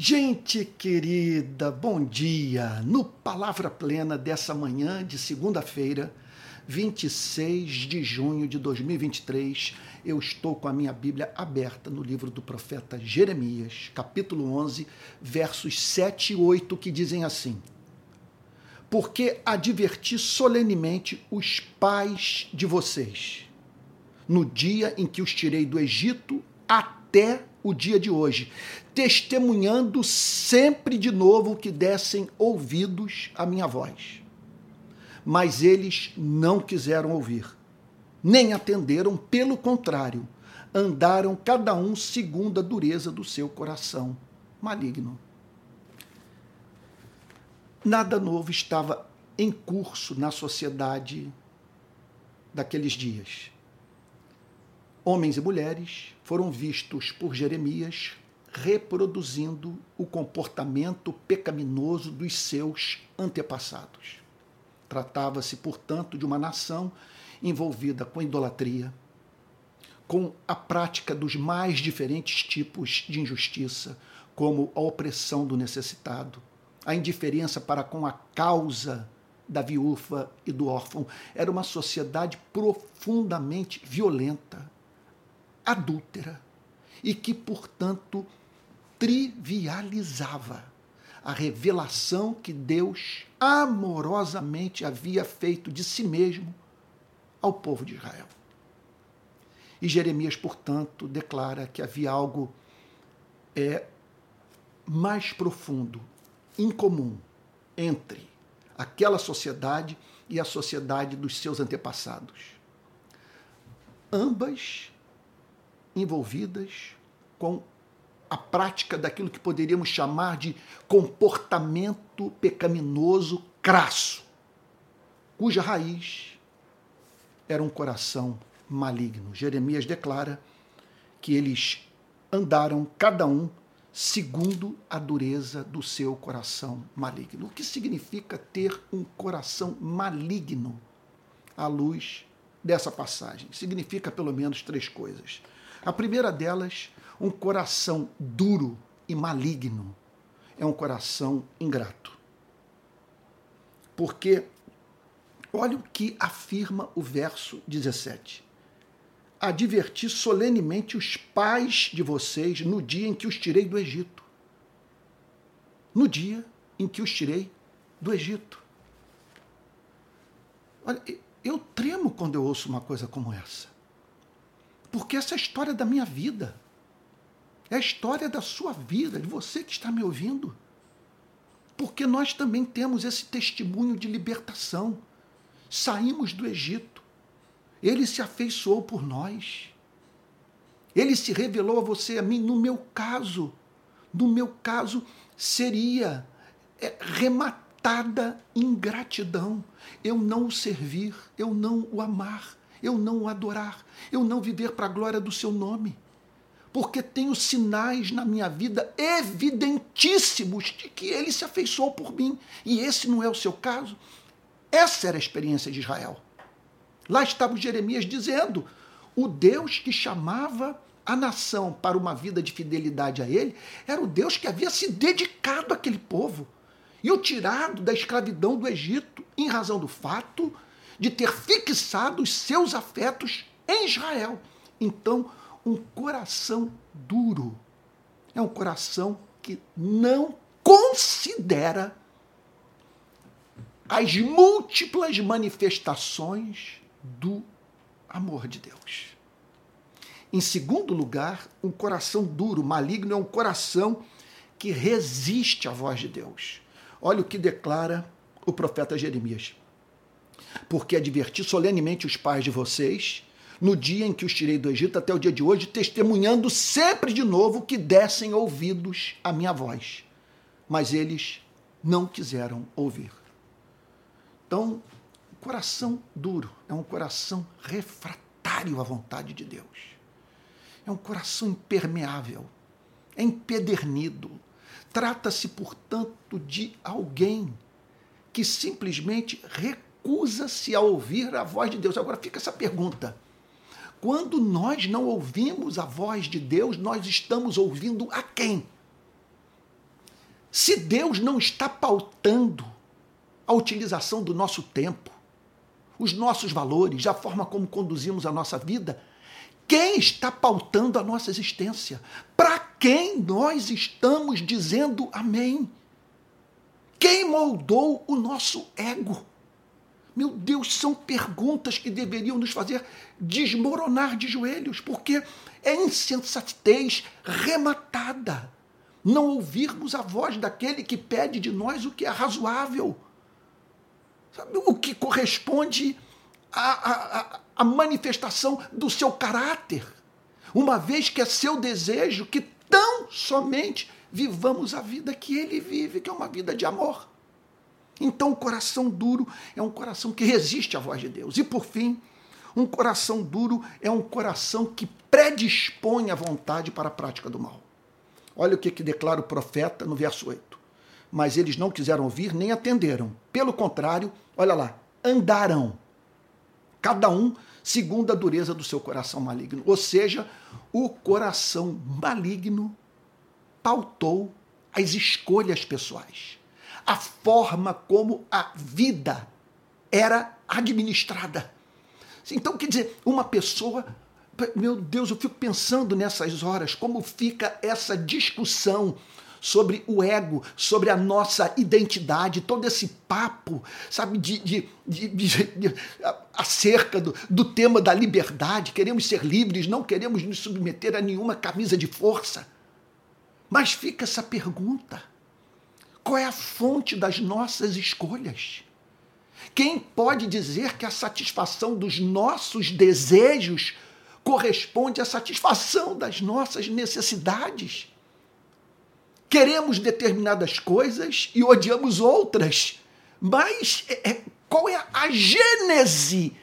Gente querida, bom dia! No Palavra Plena dessa manhã de segunda-feira, 26 de junho de 2023, eu estou com a minha Bíblia aberta no livro do profeta Jeremias, capítulo 11, versos 7 e 8, que dizem assim: Porque adverti solenemente os pais de vocês, no dia em que os tirei do Egito até o dia de hoje, testemunhando sempre de novo que dessem ouvidos à minha voz. Mas eles não quiseram ouvir, nem atenderam, pelo contrário, andaram cada um segundo a dureza do seu coração maligno. Nada novo estava em curso na sociedade daqueles dias homens e mulheres foram vistos por Jeremias reproduzindo o comportamento pecaminoso dos seus antepassados. Tratava-se, portanto, de uma nação envolvida com idolatria, com a prática dos mais diferentes tipos de injustiça, como a opressão do necessitado, a indiferença para com a causa da viúva e do órfão. Era uma sociedade profundamente violenta, adúltera e que, portanto, trivializava a revelação que Deus amorosamente havia feito de si mesmo ao povo de Israel. E Jeremias, portanto, declara que havia algo é, mais profundo, incomum, entre aquela sociedade e a sociedade dos seus antepassados. Ambas envolvidas com a prática daquilo que poderíamos chamar de comportamento pecaminoso crasso, cuja raiz era um coração maligno. Jeremias declara que eles andaram cada um segundo a dureza do seu coração maligno. O que significa ter um coração maligno à luz dessa passagem? Significa pelo menos três coisas. A primeira delas, um coração duro e maligno, é um coração ingrato. Porque olha o que afirma o verso 17. Adverti solenemente os pais de vocês no dia em que os tirei do Egito. No dia em que os tirei do Egito. Olha, eu tremo quando eu ouço uma coisa como essa. Porque essa é a história da minha vida. É a história da sua vida, de você que está me ouvindo. Porque nós também temos esse testemunho de libertação. Saímos do Egito. Ele se afeiçoou por nós. Ele se revelou a você e a mim. No meu caso, no meu caso, seria é, rematada ingratidão. Eu não o servir, eu não o amar eu não o adorar, eu não viver para a glória do seu nome. Porque tenho sinais na minha vida evidentíssimos de que ele se afeiçoou por mim. E esse não é o seu caso. Essa era a experiência de Israel. Lá estava Jeremias dizendo: o Deus que chamava a nação para uma vida de fidelidade a ele era o Deus que havia se dedicado àquele povo e o tirado da escravidão do Egito em razão do fato de ter fixado os seus afetos em Israel. Então, um coração duro é um coração que não considera as múltiplas manifestações do amor de Deus. Em segundo lugar, um coração duro, maligno, é um coração que resiste à voz de Deus. Olha o que declara o profeta Jeremias porque adverti solenemente os pais de vocês no dia em que os tirei do Egito até o dia de hoje, testemunhando sempre de novo que dessem ouvidos à minha voz. Mas eles não quiseram ouvir. Então, coração duro é um coração refratário à vontade de Deus. É um coração impermeável, é empedernido. Trata-se, portanto, de alguém que simplesmente reconhece recusa-se a ouvir a voz de Deus. Agora fica essa pergunta. Quando nós não ouvimos a voz de Deus, nós estamos ouvindo a quem? Se Deus não está pautando a utilização do nosso tempo, os nossos valores, a forma como conduzimos a nossa vida, quem está pautando a nossa existência? Para quem nós estamos dizendo amém? Quem moldou o nosso ego? Meu Deus, são perguntas que deveriam nos fazer desmoronar de joelhos, porque é insensatez rematada não ouvirmos a voz daquele que pede de nós o que é razoável, sabe? o que corresponde à, à, à manifestação do seu caráter, uma vez que é seu desejo que tão somente vivamos a vida que ele vive, que é uma vida de amor. Então, o coração duro é um coração que resiste à voz de Deus. E, por fim, um coração duro é um coração que predispõe a vontade para a prática do mal. Olha o que, que declara o profeta no verso 8. Mas eles não quiseram ouvir nem atenderam. Pelo contrário, olha lá, andaram, cada um segundo a dureza do seu coração maligno. Ou seja, o coração maligno pautou as escolhas pessoais, a forma como a vida era administrada. Então, quer dizer, uma pessoa meu Deus, eu fico pensando nessas horas como fica essa discussão sobre o ego, sobre a nossa identidade, todo esse papo, sabe, de, de, de, de acerca do, do tema da liberdade. Queremos ser livres, não queremos nos submeter a nenhuma camisa de força. Mas fica essa pergunta: qual é a fonte das nossas escolhas? Quem pode dizer que a satisfação dos nossos desejos corresponde à satisfação das nossas necessidades. Queremos determinadas coisas e odiamos outras, mas é, é, qual é a gênese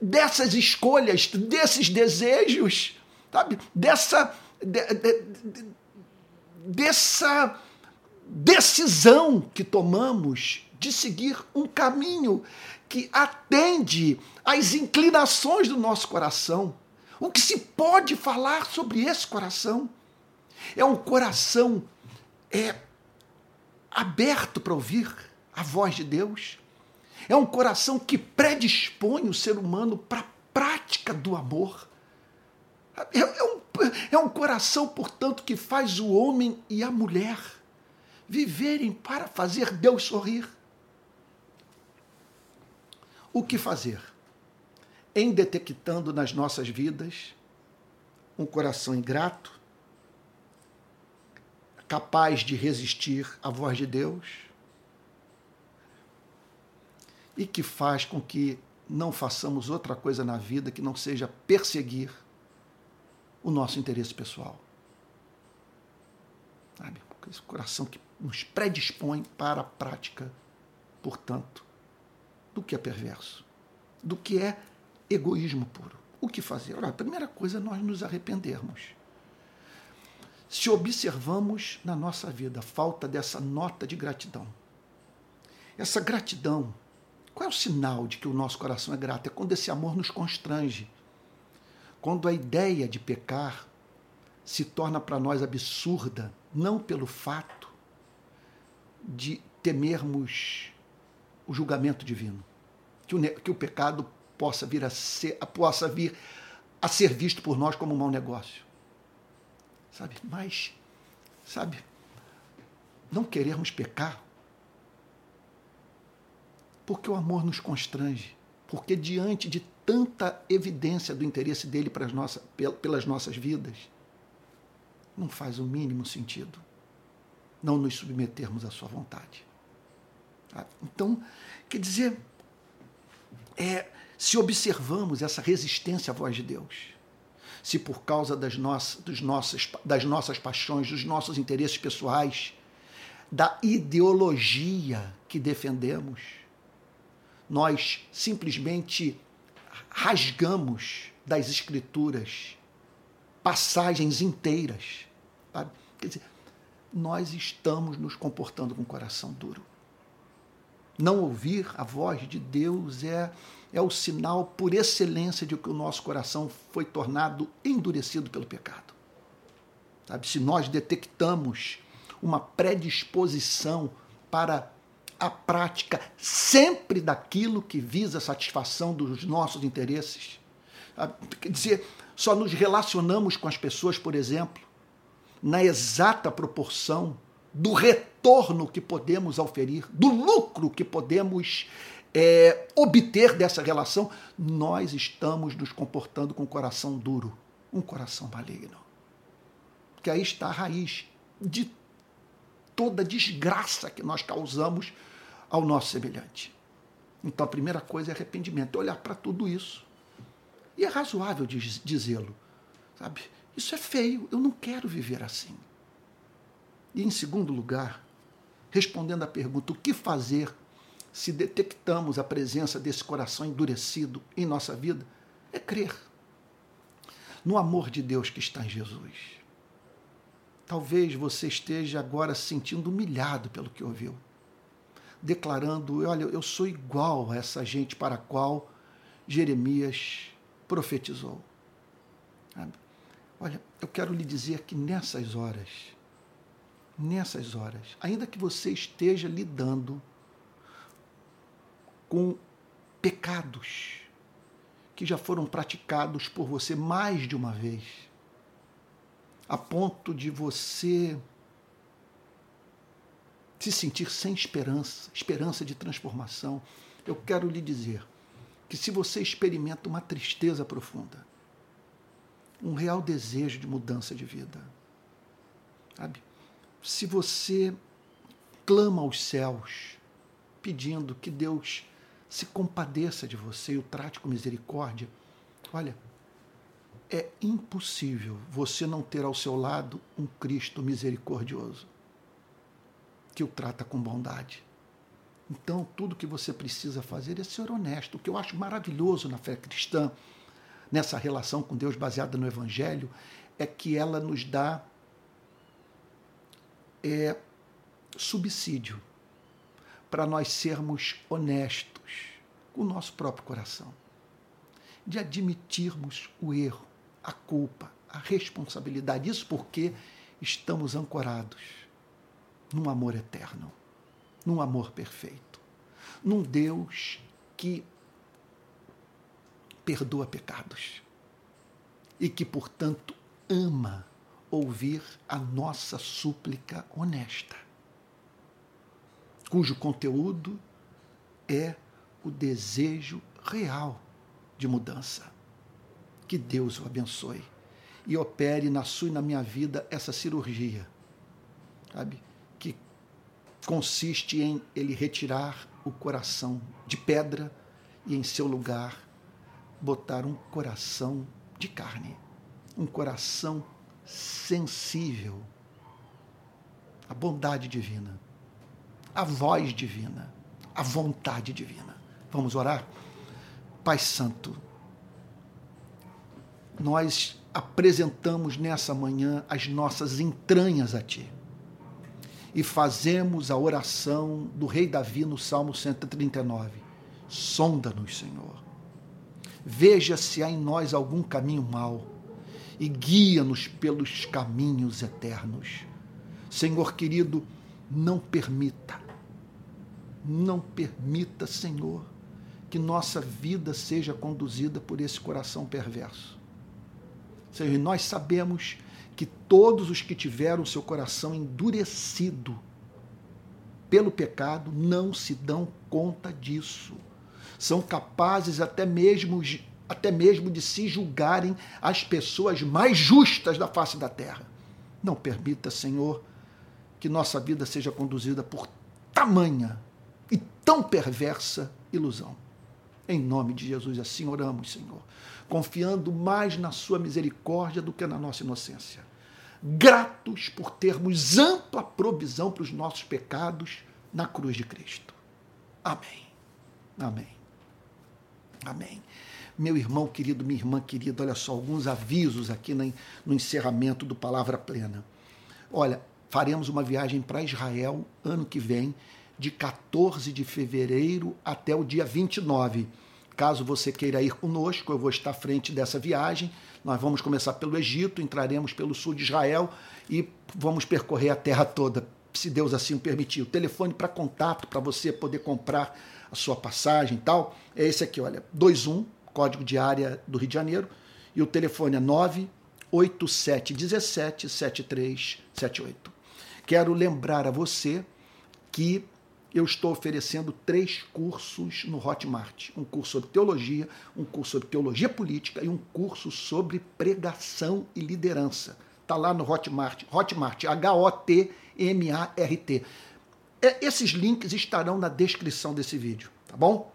dessas escolhas, desses desejos, sabe? Dessa, de, de, de, dessa decisão que tomamos de seguir um caminho que atende às inclinações do nosso coração. O que se pode falar sobre esse coração? É um coração é, aberto para ouvir a voz de Deus. É um coração que predispõe o ser humano para a prática do amor. É, é, um, é um coração, portanto, que faz o homem e a mulher viverem para fazer Deus sorrir. O que fazer? em detectando nas nossas vidas um coração ingrato, capaz de resistir à voz de Deus e que faz com que não façamos outra coisa na vida que não seja perseguir o nosso interesse pessoal. Sabe? Esse coração que nos predispõe para a prática, portanto, do que é perverso, do que é egoísmo puro. O que fazer? A primeira coisa é nós nos arrependermos. Se observamos na nossa vida a falta dessa nota de gratidão, essa gratidão, qual é o sinal de que o nosso coração é grato? É quando esse amor nos constrange. Quando a ideia de pecar se torna para nós absurda, não pelo fato de temermos o julgamento divino, que o, que o pecado possa vir a ser, possa vir a ser visto por nós como um mau negócio. Sabe? Mas, sabe, não queremos pecar porque o amor nos constrange, porque diante de tanta evidência do interesse dele pelas nossas vidas, não faz o mínimo sentido não nos submetermos à sua vontade. Então, quer dizer, é, se observamos essa resistência à voz de Deus, se por causa das nossas, dos nossas, das nossas paixões, dos nossos interesses pessoais, da ideologia que defendemos, nós simplesmente rasgamos das Escrituras passagens inteiras. Quer dizer, nós estamos nos comportando com o coração duro. Não ouvir a voz de Deus é é o sinal por excelência de que o nosso coração foi tornado endurecido pelo pecado. Sabe? Se nós detectamos uma predisposição para a prática sempre daquilo que visa a satisfação dos nossos interesses. Quer dizer, só nos relacionamos com as pessoas, por exemplo, na exata proporção do retorno que podemos oferir, do lucro que podemos é, obter dessa relação, nós estamos nos comportando com um coração duro, um coração maligno. Que aí está a raiz de toda desgraça que nós causamos ao nosso semelhante. Então a primeira coisa é arrependimento, é olhar para tudo isso. E é razoável dizê-lo, sabe? Isso é feio, eu não quero viver assim. E em segundo lugar, respondendo à pergunta: o que fazer se detectamos a presença desse coração endurecido em nossa vida? É crer no amor de Deus que está em Jesus. Talvez você esteja agora se sentindo humilhado pelo que ouviu, declarando: Olha, eu sou igual a essa gente para a qual Jeremias profetizou. Olha, eu quero lhe dizer que nessas horas, nessas horas, ainda que você esteja lidando com pecados que já foram praticados por você mais de uma vez, a ponto de você se sentir sem esperança, esperança de transformação, eu quero lhe dizer que se você experimenta uma tristeza profunda, um real desejo de mudança de vida, sabe? Se você clama aos céus, pedindo que Deus se compadeça de você e o trate com misericórdia, olha, é impossível você não ter ao seu lado um Cristo misericordioso que o trata com bondade. Então, tudo que você precisa fazer é ser honesto. O que eu acho maravilhoso na fé cristã, nessa relação com Deus baseada no Evangelho, é que ela nos dá é, subsídio para nós sermos honestos com o nosso próprio coração, de admitirmos o erro, a culpa, a responsabilidade. Isso porque estamos ancorados num amor eterno num amor perfeito, num Deus que perdoa pecados e que, portanto, ama ouvir a nossa súplica honesta, cujo conteúdo é o desejo real de mudança. Que Deus o abençoe e opere na sua e na minha vida essa cirurgia, sabe? consiste em ele retirar o coração de pedra e em seu lugar botar um coração de carne, um coração sensível à bondade divina, à voz divina, à vontade divina. Vamos orar? Pai Santo, nós apresentamos nessa manhã as nossas entranhas a Ti e fazemos a oração do rei Davi no Salmo 139. Sonda-nos, Senhor. Veja se há em nós algum caminho mau e guia-nos pelos caminhos eternos. Senhor querido, não permita, não permita, Senhor, que nossa vida seja conduzida por esse coração perverso. Senhor, nós sabemos que todos os que tiveram seu coração endurecido pelo pecado não se dão conta disso. São capazes até mesmo, até mesmo de se julgarem as pessoas mais justas da face da terra. Não permita, Senhor, que nossa vida seja conduzida por tamanha e tão perversa ilusão. Em nome de Jesus, assim oramos, Senhor, confiando mais na Sua misericórdia do que na nossa inocência gratos por termos ampla provisão para os nossos pecados na cruz de Cristo. Amém. Amém. Amém. Meu irmão querido, minha irmã querida, olha só, alguns avisos aqui no encerramento do Palavra Plena. Olha, faremos uma viagem para Israel ano que vem, de 14 de fevereiro até o dia 29. Caso você queira ir conosco, eu vou estar à frente dessa viagem Nós vamos começar pelo Egito, entraremos pelo sul de Israel e vamos percorrer a terra toda, se Deus assim o permitir. O telefone para contato, para você poder comprar a sua passagem e tal, é esse aqui, olha, 21, código de área do Rio de Janeiro, e o telefone é 98717 7378. Quero lembrar a você que eu estou oferecendo três cursos no Hotmart: um curso sobre teologia, um curso sobre teologia política e um curso sobre pregação e liderança. Está lá no Hotmart, Hotmart, H-O-T-M-A-R-T. É, esses links estarão na descrição desse vídeo, tá bom?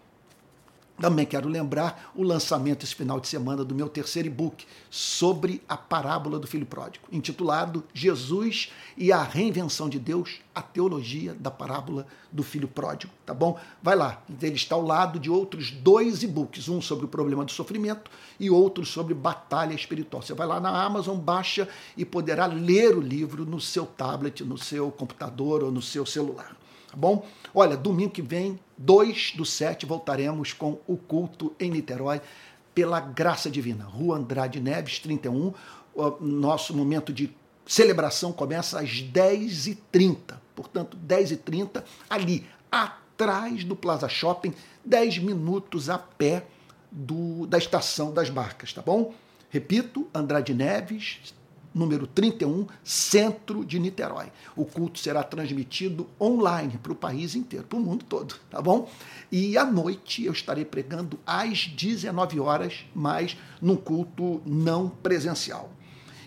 Também quero lembrar o lançamento esse final de semana do meu terceiro e-book sobre a parábola do filho pródigo, intitulado Jesus e a reinvenção de Deus, a teologia da parábola do filho pródigo, tá bom? Vai lá, ele está ao lado de outros dois e-books, um sobre o problema do sofrimento e outro sobre batalha espiritual. Você vai lá na Amazon, baixa e poderá ler o livro no seu tablet, no seu computador ou no seu celular tá bom? Olha, domingo que vem, 2 do 7, voltaremos com o culto em Niterói, pela graça divina. Rua Andrade Neves, 31. O nosso momento de celebração começa às 10h30. Portanto, 10h30, ali, atrás do Plaza Shopping, 10 minutos a pé do, da estação das barcas, tá bom? Repito, Andrade Neves, número 31, centro de Niterói. O culto será transmitido online para o país inteiro, para o mundo todo, tá bom? E à noite eu estarei pregando às 19 horas, mas num culto não presencial.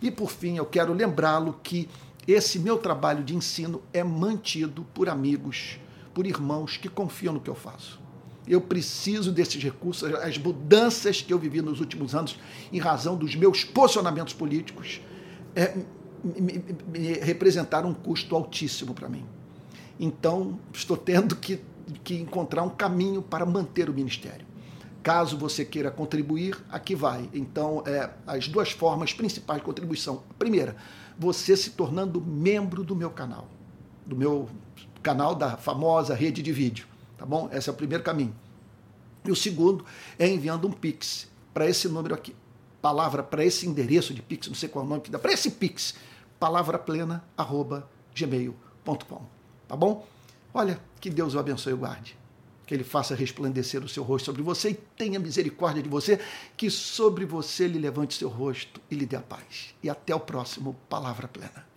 E por fim, eu quero lembrá-lo que esse meu trabalho de ensino é mantido por amigos, por irmãos que confiam no que eu faço. Eu preciso desses recursos, as mudanças que eu vivi nos últimos anos, em razão dos meus posicionamentos políticos, é, me, me representaram um custo altíssimo para mim. Então, estou tendo que, que encontrar um caminho para manter o ministério. Caso você queira contribuir, aqui vai. Então, é, as duas formas principais de contribuição. Primeira, você se tornando membro do meu canal, do meu canal da famosa rede de vídeo, tá bom? Esse é o primeiro caminho. E o segundo é enviando um Pix para esse número aqui palavra para esse endereço de Pix, não sei qual é o nome que dá, para esse Pix, palavraplena.gmail.com. Tá bom? Olha, que Deus o abençoe e guarde. Que Ele faça resplandecer o seu rosto sobre você e tenha misericórdia de você, que sobre você lhe levante seu rosto e lhe dê a paz. E até o próximo Palavra Plena.